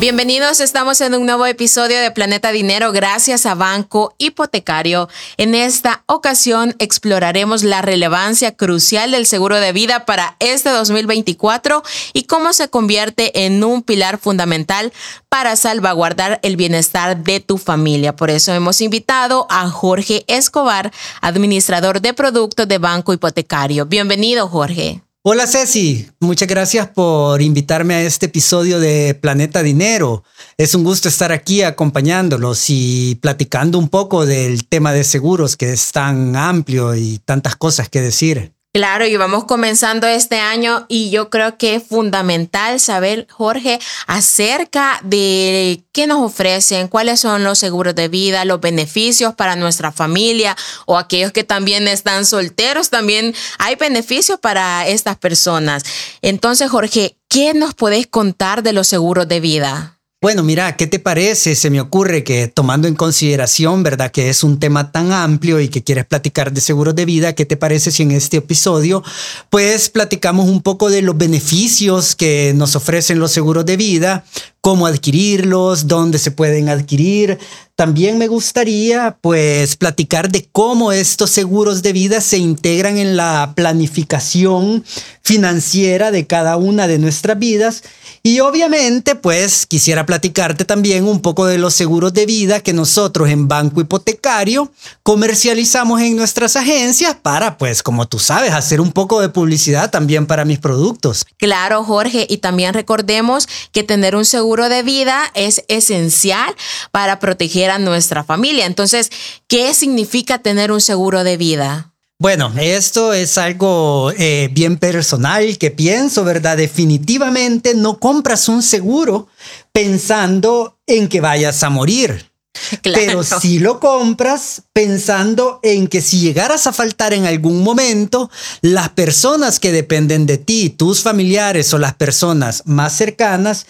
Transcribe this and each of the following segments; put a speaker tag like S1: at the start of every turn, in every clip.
S1: Bienvenidos, estamos en un nuevo episodio de Planeta Dinero gracias a Banco Hipotecario. En esta ocasión exploraremos la relevancia crucial del seguro de vida para este 2024 y cómo se convierte en un pilar fundamental para salvaguardar el bienestar de tu familia. Por eso hemos invitado a Jorge Escobar, administrador de productos de Banco Hipotecario. Bienvenido, Jorge.
S2: Hola Ceci, muchas gracias por invitarme a este episodio de Planeta Dinero. Es un gusto estar aquí acompañándolos y platicando un poco del tema de seguros que es tan amplio y tantas cosas que decir.
S1: Claro, y vamos comenzando este año y yo creo que es fundamental saber, Jorge, acerca de qué nos ofrecen, cuáles son los seguros de vida, los beneficios para nuestra familia o aquellos que también están solteros, también hay beneficios para estas personas. Entonces, Jorge, ¿qué nos podés contar de los seguros de vida?
S2: Bueno, mira, ¿qué te parece? Se me ocurre que tomando en consideración, ¿verdad? Que es un tema tan amplio y que quieres platicar de seguros de vida, ¿qué te parece si en este episodio pues platicamos un poco de los beneficios que nos ofrecen los seguros de vida, cómo adquirirlos, dónde se pueden adquirir. También me gustaría pues platicar de cómo estos seguros de vida se integran en la planificación financiera de cada una de nuestras vidas y obviamente, pues quisiera platicarte también un poco de los seguros de vida que nosotros en Banco Hipotecario comercializamos en nuestras agencias para, pues, como tú sabes, hacer un poco de publicidad también para mis productos.
S1: Claro, Jorge, y también recordemos que tener un seguro de vida es esencial para proteger a nuestra familia. Entonces, ¿qué significa tener un seguro de vida?
S2: Bueno, esto es algo eh, bien personal que pienso, ¿verdad? Definitivamente no compras un seguro pensando en que vayas a morir. Pero si lo compras pensando en que si llegaras a faltar en algún momento, las personas que dependen de ti, tus familiares o las personas más cercanas,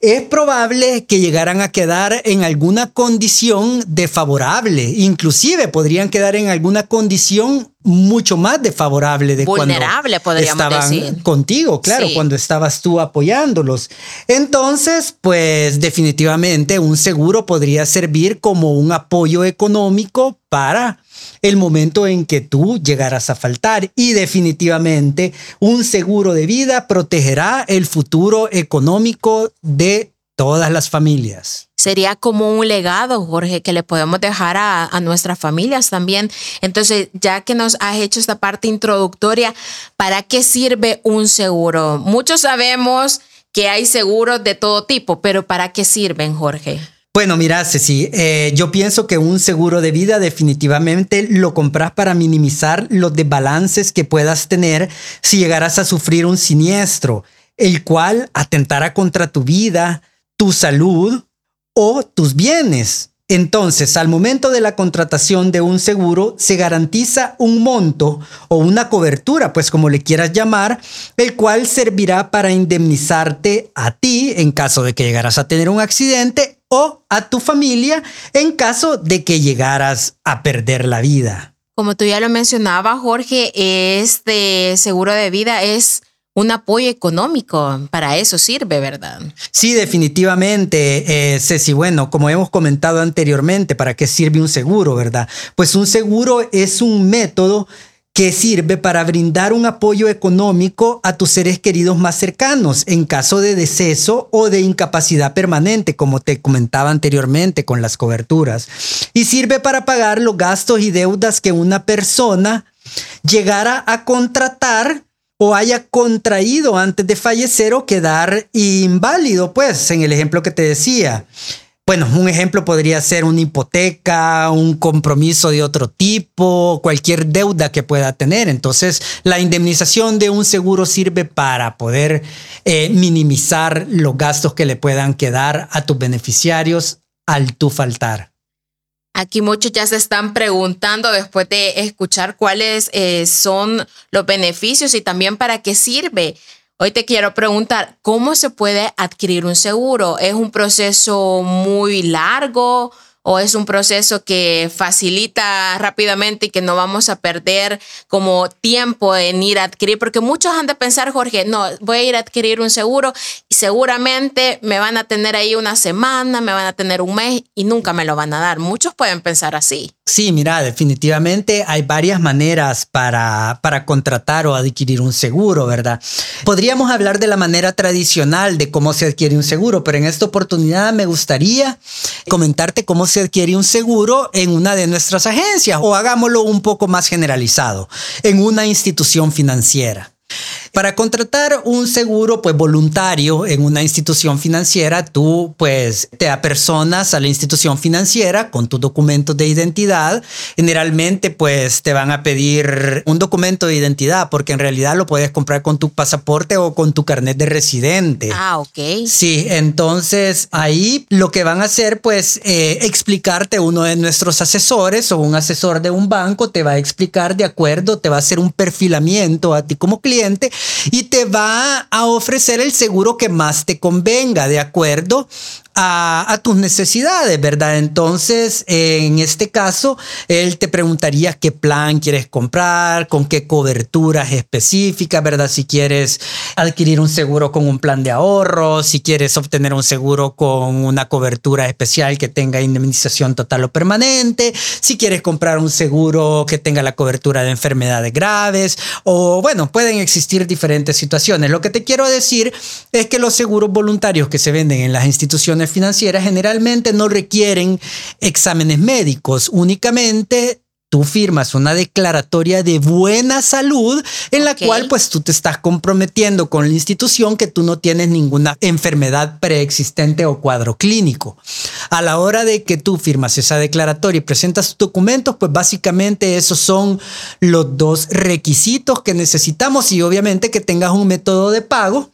S2: es probable que llegaran a quedar en alguna condición desfavorable. Inclusive podrían quedar en alguna condición mucho más desfavorable de
S1: Vulnerable,
S2: cuando estaban contigo, claro, cuando estabas tú apoyándolos. Entonces, pues definitivamente un seguro podría servir como un apoyo económico para el momento en que tú llegaras a faltar. Y definitivamente un seguro de vida protegerá el futuro económico de todas las familias
S1: sería como un legado, Jorge, que le podemos dejar a, nuestras familias también. Entonces, ya que nos has hecho esta parte introductoria, ¿para qué sirve un seguro? Muchos sabemos que hay seguros de todo tipo, pero ¿para qué sirven, Jorge?
S2: Bueno, mira, Ceci, eh, yo pienso que un seguro de vida definitivamente lo compras para minimizar los desbalances que puedas tener si llegaras a sufrir un siniestro, el cual atentará contra tu vida, tu salud o tus bienes. Entonces, al momento de la contratación de un seguro, se garantiza un monto o una cobertura, pues como le quieras llamar, el cual servirá para indemnizarte a ti en caso de que llegaras a tener un accidente o a tu familia en caso de que llegaras a perder la vida.
S1: Como tú ya lo mencionabas, Jorge, este seguro de vida es un apoyo económico. Para eso sirve, ¿verdad?
S2: Sí, definitivamente, eh, Ceci. Bueno, como hemos comentado anteriormente, ¿para qué sirve un seguro, verdad? Pues un seguro es un método que sirve para brindar un apoyo económico a tus seres queridos más cercanos en caso de deceso o de incapacidad permanente, como te comentaba anteriormente con las coberturas. Y sirve para pagar los gastos y deudas que una persona llegara a contratar o haya contraído antes de fallecer o quedar inválido, pues, en el ejemplo que te decía. Bueno, un ejemplo podría ser una hipoteca, un compromiso de otro tipo, cualquier deuda que pueda tener. Entonces, la indemnización de un seguro sirve para poder eh, minimizar los gastos que le puedan quedar a tus beneficiarios al tú faltar.
S1: Aquí muchos ya se están preguntando después de escuchar cuáles eh, son los beneficios y también para qué sirve. Hoy te quiero preguntar, ¿cómo se puede adquirir un seguro? ¿Es un proceso muy largo? O es un proceso que facilita rápidamente y que no vamos a perder como tiempo en ir a adquirir, porque muchos han de pensar, Jorge, no, voy a ir a adquirir un seguro y seguramente me van a tener ahí una semana, me van a tener un mes y nunca me lo van a dar. Muchos pueden pensar así.
S2: Sí, mira, definitivamente hay varias maneras para, para contratar o adquirir un seguro, ¿verdad? Podríamos hablar de la manera tradicional de cómo se adquiere un seguro, pero en esta oportunidad me gustaría comentarte cómo se adquiere un seguro en una de nuestras agencias o hagámoslo un poco más generalizado, en una institución financiera. Para contratar un seguro pues voluntario en una institución financiera, tú pues te apersonas a la institución financiera con tus documentos de identidad. Generalmente pues te van a pedir un documento de identidad porque en realidad lo puedes comprar con tu pasaporte o con tu carnet de residente.
S1: Ah, ok.
S2: Sí, entonces ahí lo que van a hacer pues eh, explicarte uno de nuestros asesores o un asesor de un banco te va a explicar de acuerdo, te va a hacer un perfilamiento a ti como cliente y te va a ofrecer el seguro que más te convenga, de acuerdo a, tus necesidades, ¿verdad? Entonces, en este caso, él te preguntaría qué plan quieres comprar, con qué coberturas específicas, ¿verdad? Si quieres adquirir un seguro con un plan de ahorro, si quieres obtener un seguro con una cobertura especial que tenga indemnización total o permanente, si quieres comprar un seguro que tenga la cobertura de enfermedades graves, o bueno, pueden existir diferentes situaciones. Lo que te quiero decir es que los seguros voluntarios que se venden en las instituciones financieras generalmente no requieren exámenes médicos, únicamente tú firmas una declaratoria de buena salud en la cual pues tú te estás comprometiendo con la institución que tú no tienes ninguna enfermedad preexistente o cuadro clínico. A la hora de que tú firmas esa declaratoria y presentas tus documentos, pues básicamente esos son los dos requisitos que necesitamos y obviamente que tengas un método de pago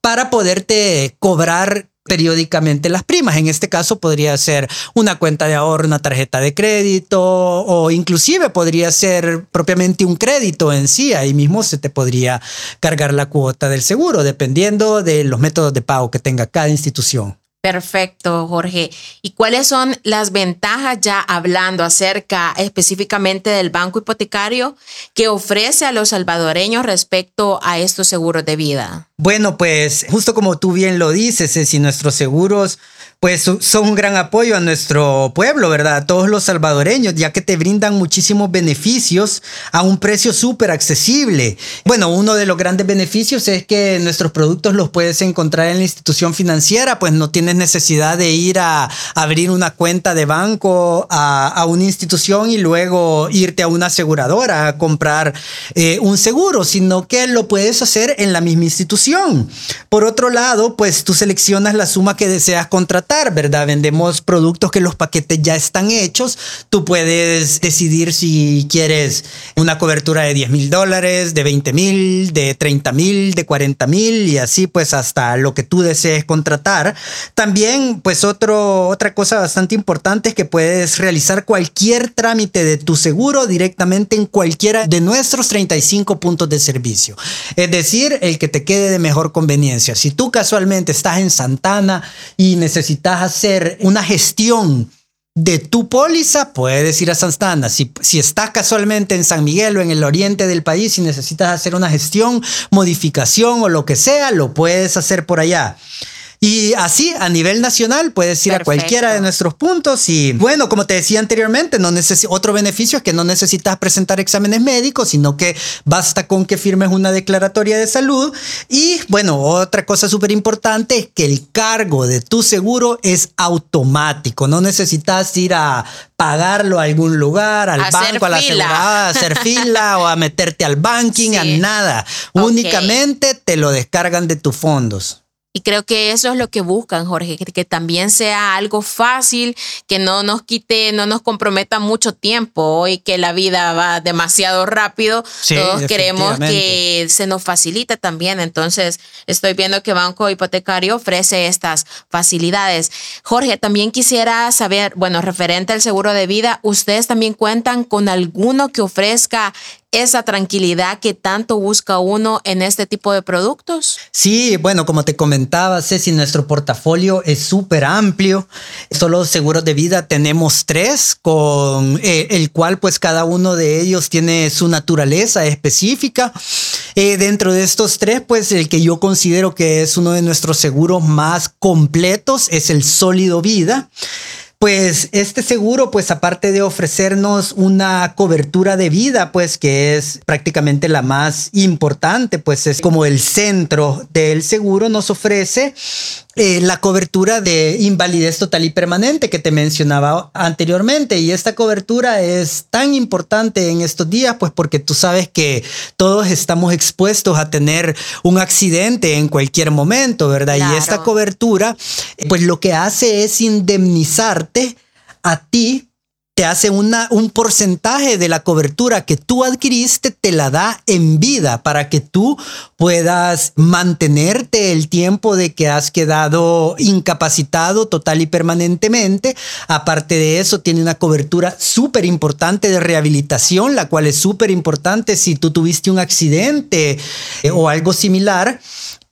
S2: para poderte cobrar periódicamente las primas. En este caso podría ser una cuenta de ahorro, una tarjeta de crédito o inclusive podría ser propiamente un crédito en sí. Ahí mismo se te podría cargar la cuota del seguro dependiendo de los métodos de pago que tenga cada institución.
S1: Perfecto, Jorge. ¿Y cuáles son las ventajas ya hablando acerca específicamente del banco hipotecario que ofrece a los salvadoreños respecto a estos seguros de vida?
S2: Bueno, pues justo como tú bien lo dices, si nuestros seguros pues son un gran apoyo a nuestro pueblo, ¿verdad? A todos los salvadoreños, ya que te brindan muchísimos beneficios a un precio súper accesible. Bueno, uno de los grandes beneficios es que nuestros productos los puedes encontrar en la institución financiera, pues no tienes necesidad de ir a abrir una cuenta de banco a, una institución y luego irte a una aseguradora a comprar eh, un seguro, sino que lo puedes hacer en la misma institución. Por otro lado, pues tú seleccionas la suma que deseas contratar ¿verdad? Vendemos productos que los paquetes ya están hechos. Tú puedes decidir si quieres una cobertura de 10 mil dólares, de 20 mil, de 30 mil, de 40 mil y así pues hasta lo que tú desees contratar. También pues otro, otra cosa bastante importante es que puedes realizar cualquier trámite de tu seguro directamente en cualquiera de nuestros 35 puntos de servicio. Es decir, el que te quede de mejor conveniencia. Si tú casualmente estás en Santana y necesitas hacer una gestión de tu póliza, puedes ir a Santana. Si, si estás casualmente en San Miguel o en el oriente del país y necesitas hacer una gestión, modificación o lo que sea, lo puedes hacer por allá. Y así, a nivel nacional, puedes ir a cualquiera de nuestros puntos. Y bueno, como te decía anteriormente, no otro beneficio es que no necesitas presentar exámenes médicos, sino que basta con que firmes una declaratoria de salud. Y bueno, otra cosa súper importante es que el cargo de tu seguro es automático. No necesitas ir a pagarlo a algún lugar, al banco, a la asegurada, a hacer fila o a meterte al banking, a nada. Únicamente te lo descargan de tus fondos.
S1: Y creo que eso es lo que buscan, Jorge, que, también sea algo fácil, que no nos quite, no nos comprometa mucho tiempo y que la vida va demasiado rápido. Todos queremos que se nos facilite también. Entonces, estoy viendo que Banco Hipotecario ofrece estas facilidades. Jorge, también quisiera saber, bueno, referente al seguro de vida, ¿ustedes también cuentan con alguno que ofrezca esa tranquilidad que tanto busca uno en este tipo de productos?
S2: Sí, bueno, como te comentaba, Ceci, nuestro portafolio es súper amplio. Solo seguros de vida tenemos tres, con eh, el cual pues cada uno de ellos tiene su naturaleza específica. Eh, dentro de estos tres, pues el que yo considero que es uno de nuestros seguros más completos es el sólido vida. Pues este seguro, pues aparte de ofrecernos una cobertura de vida, pues que es prácticamente la más importante, pues es como el centro del seguro, nos ofrece eh, la cobertura de invalidez total y permanente que te mencionaba anteriormente. Y esta cobertura es tan importante en estos días, pues porque tú sabes que todos estamos expuestos a tener un accidente en cualquier momento, ¿verdad? Y esta cobertura, pues lo que hace es a ti te hace una, un porcentaje de la cobertura que tú adquiriste, te la da en vida para que tú puedas mantenerte el tiempo de que has quedado incapacitado total y permanentemente. Aparte de eso, tiene una cobertura súper importante de rehabilitación, la cual es súper importante si tú tuviste un accidente eh, o algo similar.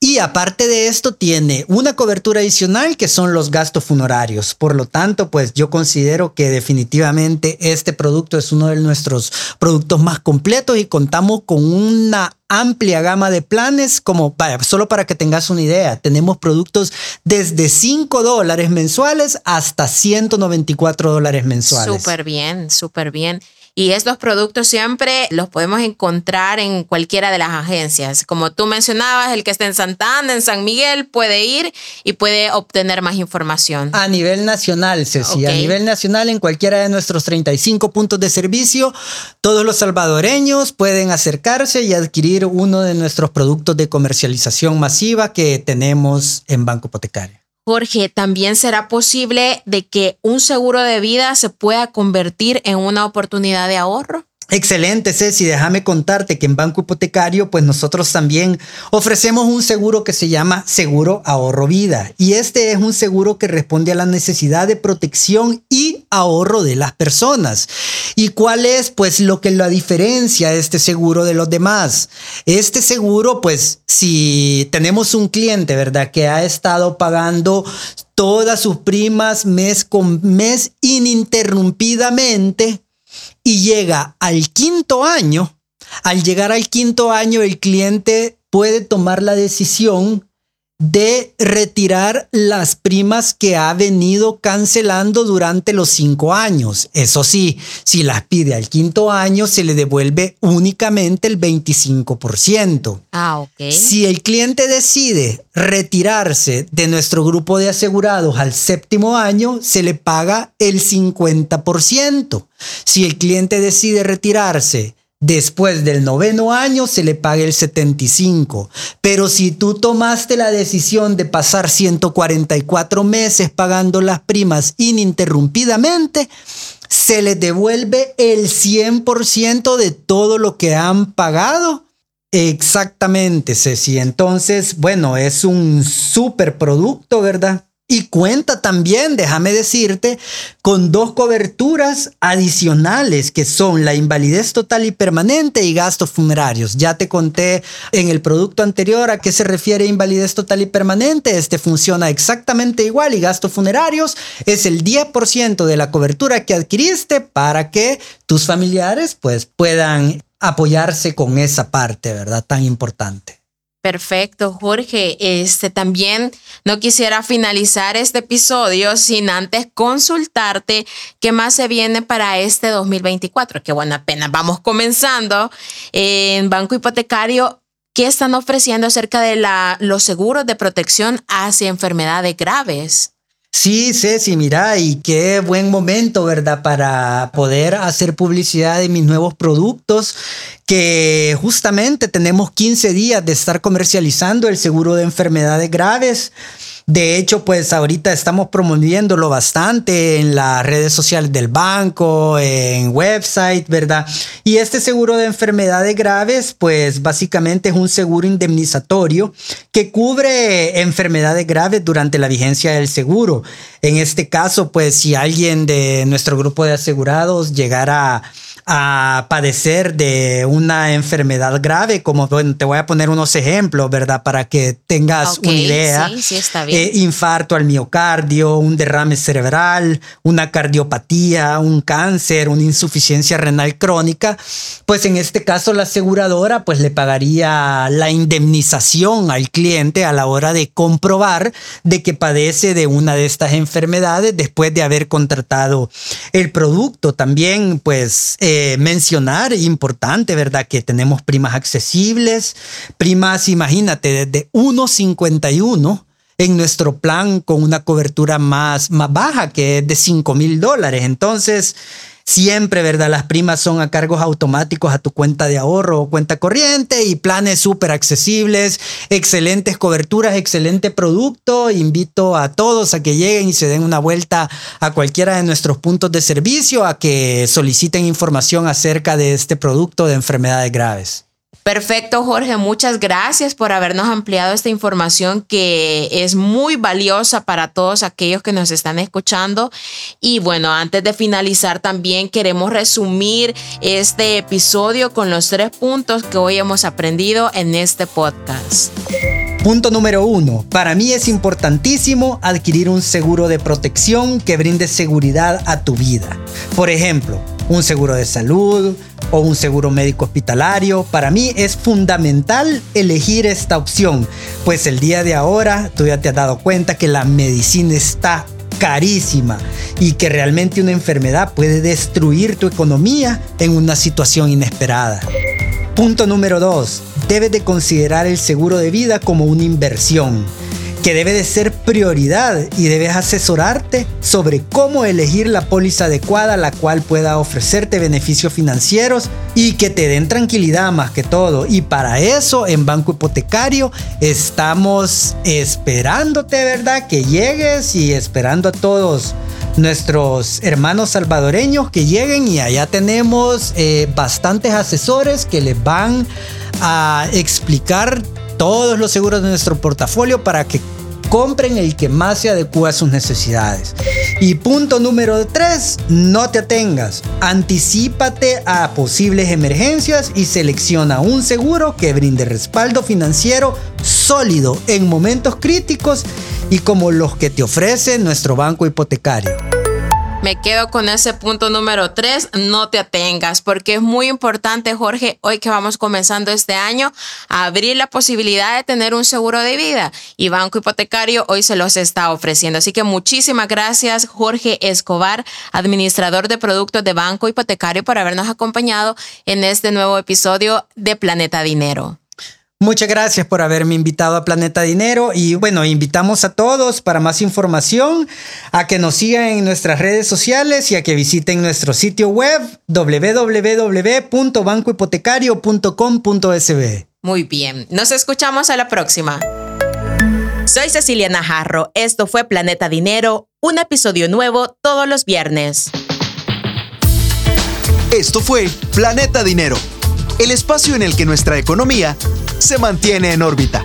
S2: Y aparte de esto, tiene una cobertura adicional que son los gastos funerarios. Por lo tanto, pues yo considero que definitivamente este producto es uno de nuestros productos más completos y contamos con una amplia gama de planes, como vaya, solo para que tengas una idea, tenemos productos desde 5 dólares mensuales hasta 194 dólares mensuales.
S1: Súper bien, súper bien. Y estos productos siempre los podemos encontrar en cualquiera de las agencias. Como tú mencionabas, el que esté en Santa Ana, en San Miguel, puede ir y puede obtener más información.
S2: A nivel nacional, Ceci, a nivel nacional, en cualquiera de nuestros 35 puntos de servicio, todos los salvadoreños pueden acercarse y adquirir uno de nuestros productos de comercialización masiva que tenemos en Banco Hipotecario.
S1: Jorge, también será posible de que un seguro de vida se pueda convertir en una oportunidad de ahorro.
S2: Excelente, Ceci. Déjame contarte que en Banco Hipotecario, pues nosotros también ofrecemos un seguro que se llama Seguro Ahorro Vida. Y este es un seguro que responde a la necesidad de protección y ahorro de las personas. ¿Y cuál es, pues, lo que lo diferencia este seguro de los demás? Este seguro, pues, si tenemos un cliente, ¿verdad?, que ha estado pagando todas sus primas mes con mes ininterrumpidamente, y llega al quinto año, al llegar al quinto año el cliente puede tomar la decisión de retirar las primas que ha venido cancelando durante los cinco años. Eso sí, si las pide al quinto año, se le devuelve únicamente el 25%.
S1: Ah, ok.
S2: Si el cliente decide retirarse de nuestro grupo de asegurados al séptimo año, se le paga el 50%. Si el cliente decide retirarse Después del noveno año se le paga el 75. Pero si tú tomaste la decisión de pasar 144 meses pagando las primas ininterrumpidamente, se le devuelve el 100% de todo lo que han pagado. Exactamente, Ceci. Entonces, bueno, es un super producto, ¿verdad? Y cuenta también, déjame decirte, con dos coberturas adicionales que son la invalidez total y permanente y gastos funerarios. Ya te conté en el producto anterior a qué se refiere invalidez total y permanente. Este funciona exactamente igual y gastos funerarios es el 10% de la cobertura que adquiriste para que tus familiares pues puedan apoyarse con esa parte, ¿verdad? Tan importante.
S1: Perfecto, Jorge. Este también no quisiera finalizar este episodio sin antes consultarte qué más se viene para este 2024. Que bueno, apenas vamos comenzando en Banco Hipotecario. ¿Qué están ofreciendo acerca de la, los seguros de protección hacia enfermedades graves?
S2: Sí, Ceci, mira, y qué buen momento, ¿verdad? Para poder hacer publicidad de mis nuevos productos, que justamente tenemos 15 días de estar comercializando el seguro de enfermedades graves. De hecho, pues ahorita estamos promoviéndolo bastante en las redes sociales del banco, en website, ¿verdad? Y este seguro de enfermedades graves, pues básicamente es un seguro indemnizatorio que cubre enfermedades graves durante la vigencia del seguro. En este caso, pues si alguien de nuestro grupo de asegurados llegara a padecer de una enfermedad grave, como bueno, te voy a poner unos ejemplos, ¿verdad? Para que tengas una idea.
S1: Sí, sí, está bien.
S2: Eh, infarto al miocardio, un derrame cerebral, una cardiopatía, un cáncer, una insuficiencia renal crónica, pues en este caso la aseguradora pues le pagaría la indemnización al cliente a la hora de comprobar de que padece de una de estas enfermedades después de haber contratado el producto. También pues eh, mencionar, importante, ¿verdad? Que tenemos primas accesibles, primas, imagínate, desde 1.51 en nuestro plan con una cobertura más, más baja, que es de 5 mil dólares. Entonces, Siempre, ¿verdad? Las primas son a cargos automáticos a tu cuenta de ahorro o cuenta corriente y planes súper accesibles, excelentes coberturas, excelente producto. Invito a todos a que lleguen y se den una vuelta a cualquiera de nuestros puntos de servicio, a que soliciten información acerca de este producto de enfermedades graves.
S1: Perfecto, Jorge. Muchas gracias por habernos ampliado esta información que es muy valiosa para todos aquellos que nos están escuchando. Y bueno, antes de finalizar también queremos resumir este episodio con los tres puntos que hoy hemos aprendido en este podcast.
S2: Punto número uno. Para mí es importantísimo adquirir un seguro de protección que brinde seguridad a tu vida. Por ejemplo, un seguro de salud o un seguro médico hospitalario. Para mí es fundamental elegir esta opción, pues el día de ahora tú ya te has dado cuenta que la medicina está carísima y que realmente una enfermedad puede destruir tu economía en una situación inesperada. Punto número 2. Debes de considerar el seguro de vida como una inversión que debe de ser prioridad y debes asesorarte sobre cómo elegir la póliza adecuada la cual pueda ofrecerte beneficios financieros y que te den tranquilidad más que todo. Y para eso en Banco Hipotecario estamos esperándote, ¿verdad? Que llegues y esperando a todos nuestros hermanos salvadoreños que lleguen y allá tenemos eh, bastantes asesores que les van a explicar todos los seguros de nuestro portafolio para que compren el que más se adecua a sus necesidades. Y punto número 3, no te atengas. Anticípate a posibles emergencias y selecciona un seguro que brinde respaldo financiero sólido en momentos críticos y como los que te ofrece nuestro banco hipotecario.
S1: Me quedo con ese punto número tres, no te atengas, porque es muy importante, Jorge, hoy que vamos comenzando este año, abrir la posibilidad de tener un seguro de vida y Banco Hipotecario hoy se los está ofreciendo. Así que muchísimas gracias, Jorge Escobar, administrador de productos de Banco Hipotecario, por habernos acompañado en este nuevo episodio de Planeta Dinero.
S2: Muchas gracias por haberme invitado a Planeta Dinero y bueno, invitamos a todos para más información a que nos sigan en nuestras redes sociales y a que visiten nuestro sitio web www.bancohipotecario.com.sb.
S1: Muy bien, nos escuchamos a la próxima. Soy Cecilia Najarro, esto fue Planeta Dinero, un episodio nuevo todos los viernes.
S3: Esto fue Planeta Dinero, el espacio en el que nuestra economía se mantiene en órbita.